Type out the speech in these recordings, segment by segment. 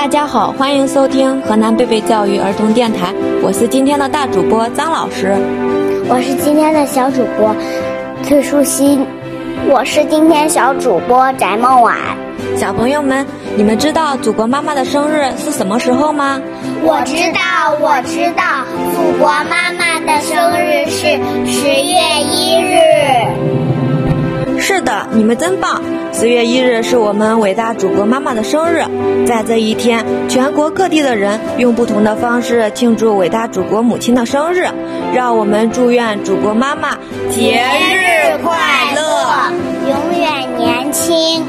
大家好，欢迎收听河南贝贝教育儿童电台，我是今天的大主播张老师，我是今天的小主播崔舒心，我是今天小主播翟梦婉。小朋友们，你们知道祖国妈妈的生日是什么时候吗？我知道，我知道，祖国妈妈是的，你们真棒！十月一日是我们伟大祖国妈妈的生日，在这一天，全国各地的人用不同的方式庆祝伟大祖国母亲的生日。让我们祝愿祖国妈妈节日快乐，永远年轻。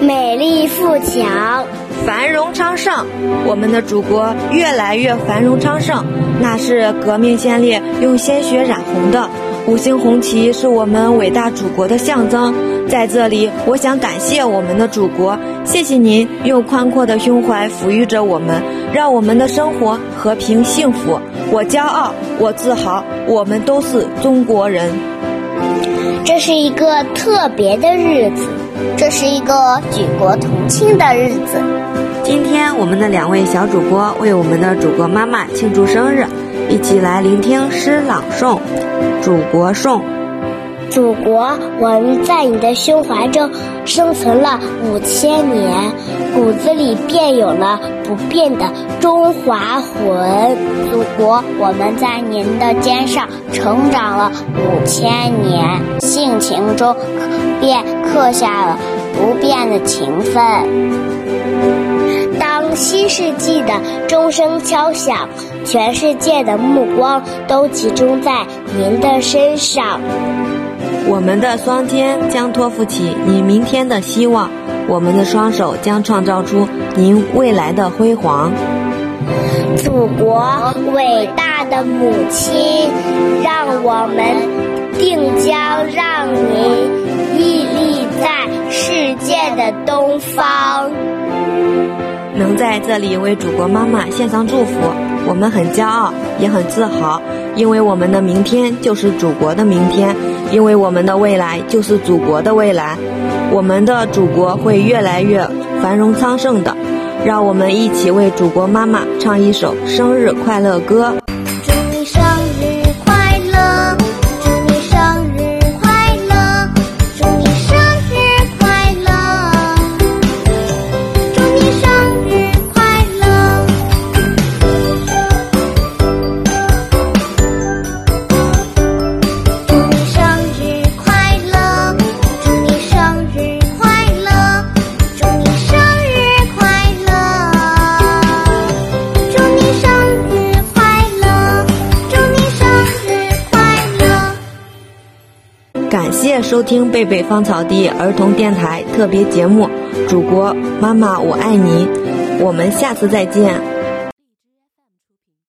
美丽富强，繁荣昌盛，我们的祖国越来越繁荣昌盛。那是革命先烈用鲜血染红的五星红旗，是我们伟大祖国的象征。在这里，我想感谢我们的祖国，谢谢您用宽阔的胸怀抚育着我们，让我们的生活和平幸福。我骄傲，我自豪，我们都是中国人。这是一个特别的日子。这是一个举国同庆的日子。今天，我们的两位小主播为我们的祖国妈妈庆祝生日，一起来聆听诗朗诵《祖国颂》。祖国，我们在你的胸怀中生存了五千年，骨子里便有了不变的中华魂。祖国，我们在您的肩上成长了五千年，性情中便刻下了不变的情分。当新世纪的钟声敲响，全世界的目光都集中在您的身上。我们的双肩将托付起你明天的希望，我们的双手将创造出您未来的辉煌。祖国伟大的母亲，让我们定将让您屹立在世界的东方。能在这里为祖国妈妈献上祝福，我们很骄傲，也很自豪，因为我们的明天就是祖国的明天。因为我们的未来就是祖国的未来，我们的祖国会越来越繁荣昌盛的。让我们一起为祖国妈妈唱一首生日快乐歌。感谢收听贝贝芳草地儿童电台特别节目《祖国妈妈我爱你》，我们下次再见。